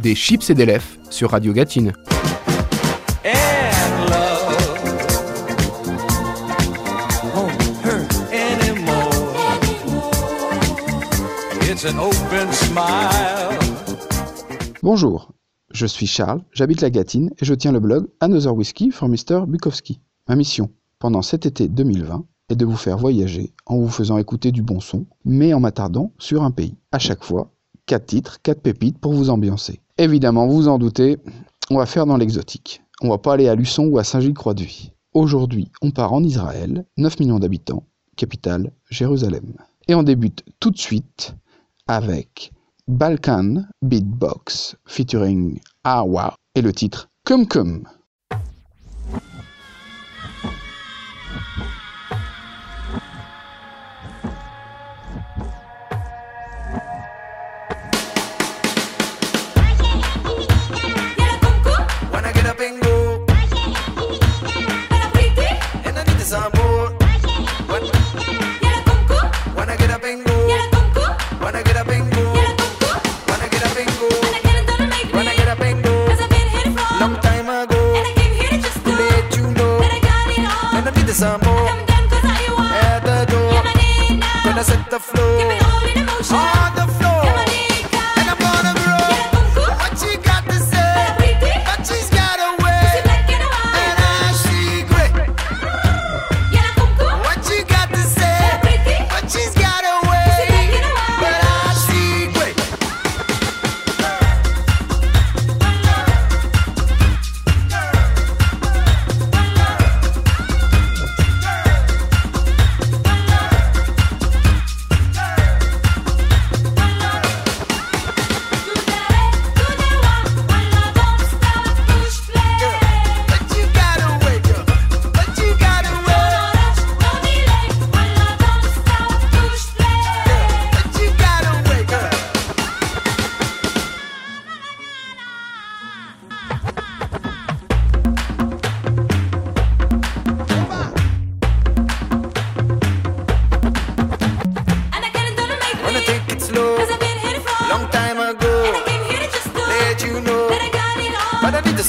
des chips et des lèvres sur Radio Gatine. Bonjour, je suis Charles, j'habite la Gatine et je tiens le blog Another Whiskey for Mr. Bukowski. Ma mission, pendant cet été 2020, est de vous faire voyager en vous faisant écouter du bon son, mais en m'attardant sur un pays. À chaque fois, 4 titres, 4 pépites pour vous ambiancer. Évidemment, vous vous en doutez, on va faire dans l'exotique. On ne va pas aller à Luçon ou à Saint-Gilles-Croix-de-Vie. Aujourd'hui, on part en Israël, 9 millions d'habitants, capitale Jérusalem. Et on débute tout de suite avec Balkan Beatbox featuring Awa et le titre Cum Cum. flow. All, all the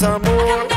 some more.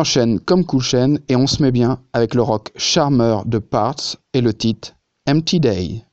enchaîne comme Coolshen et on se met bien avec le rock charmeur de Parts et le titre Empty Day.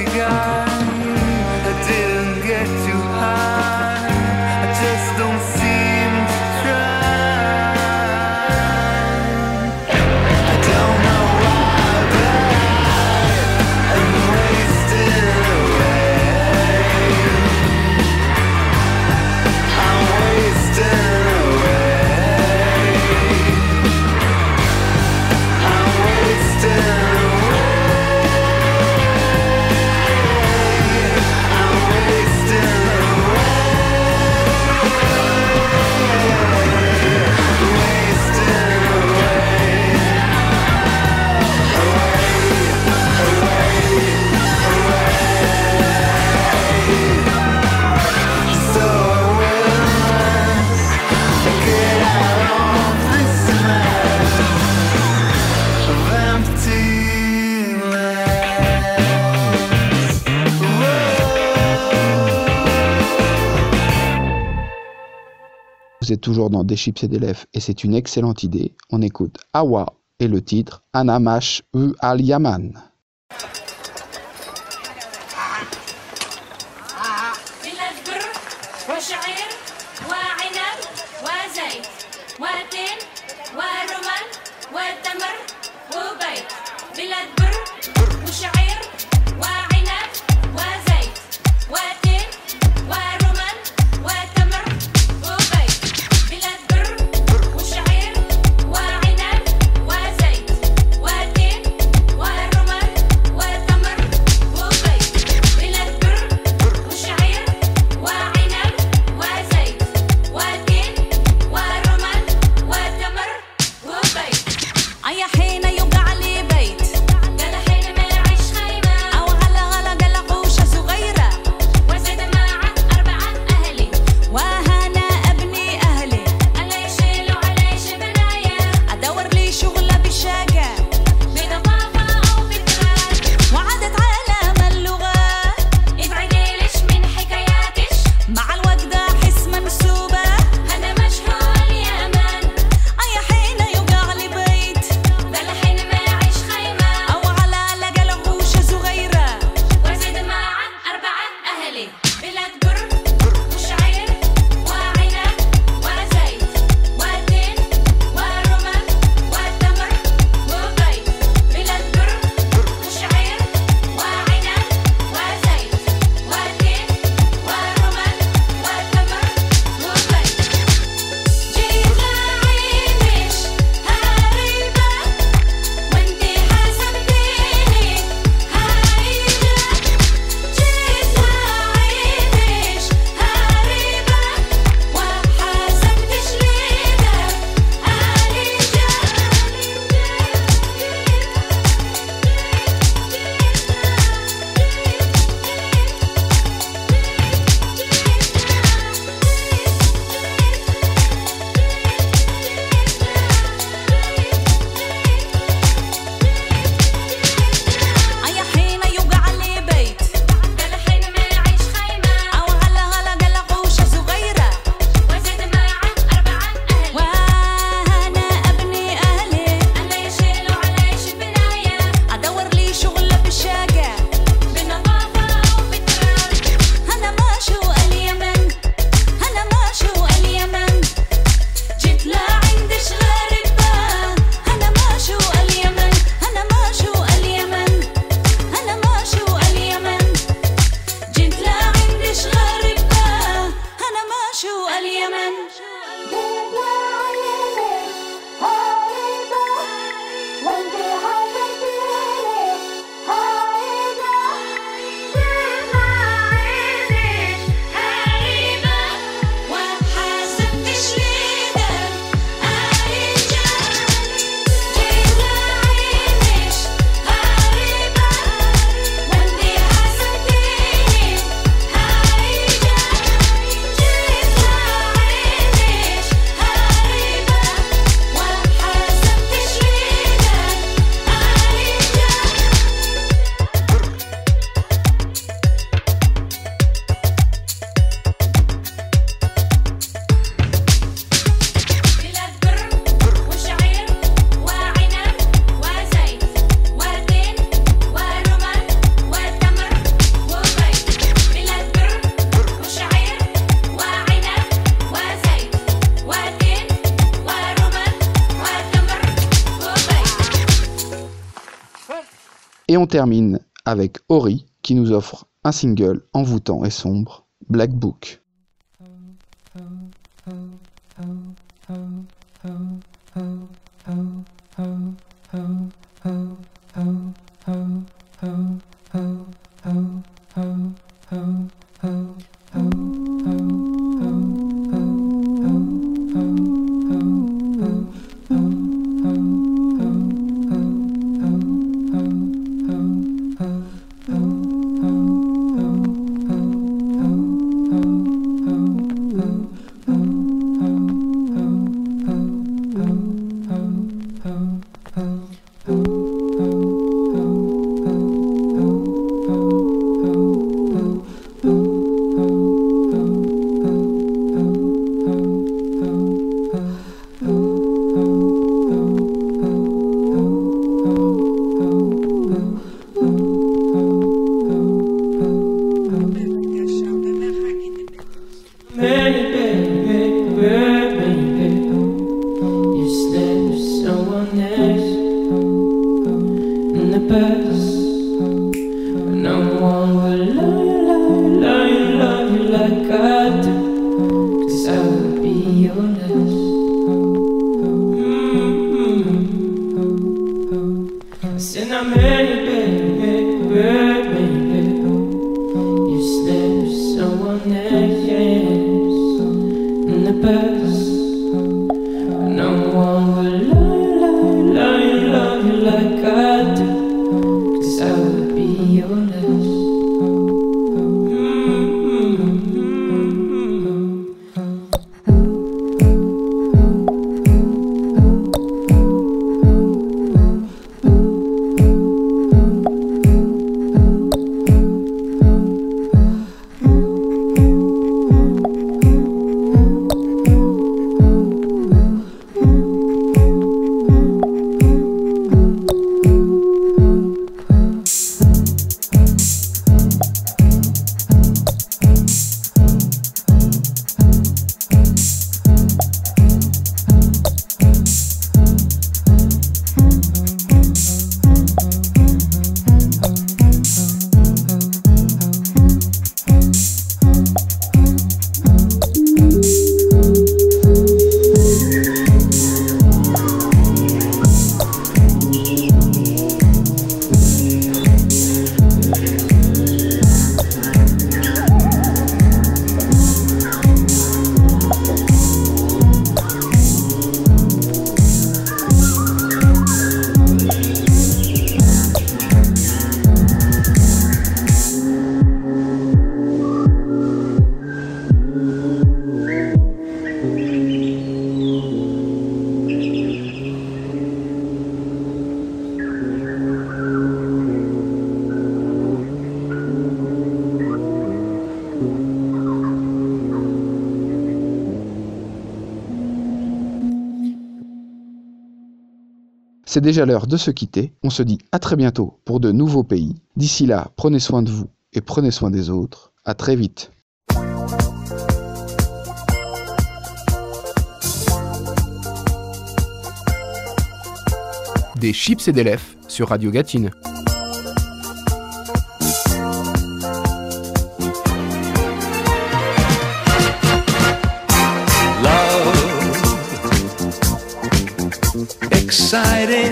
cigar. Toujours dans Des chips et des lèvres et c'est une excellente idée. On écoute Awa et le titre Anamash U Al Yaman. Et on termine avec Ori qui nous offre un single envoûtant et sombre, Black Book. C'est déjà l'heure de se quitter. On se dit à très bientôt pour de nouveaux pays. D'ici là, prenez soin de vous et prenez soin des autres. À très vite. Des chips et des lèvres sur Radio Gatine. decided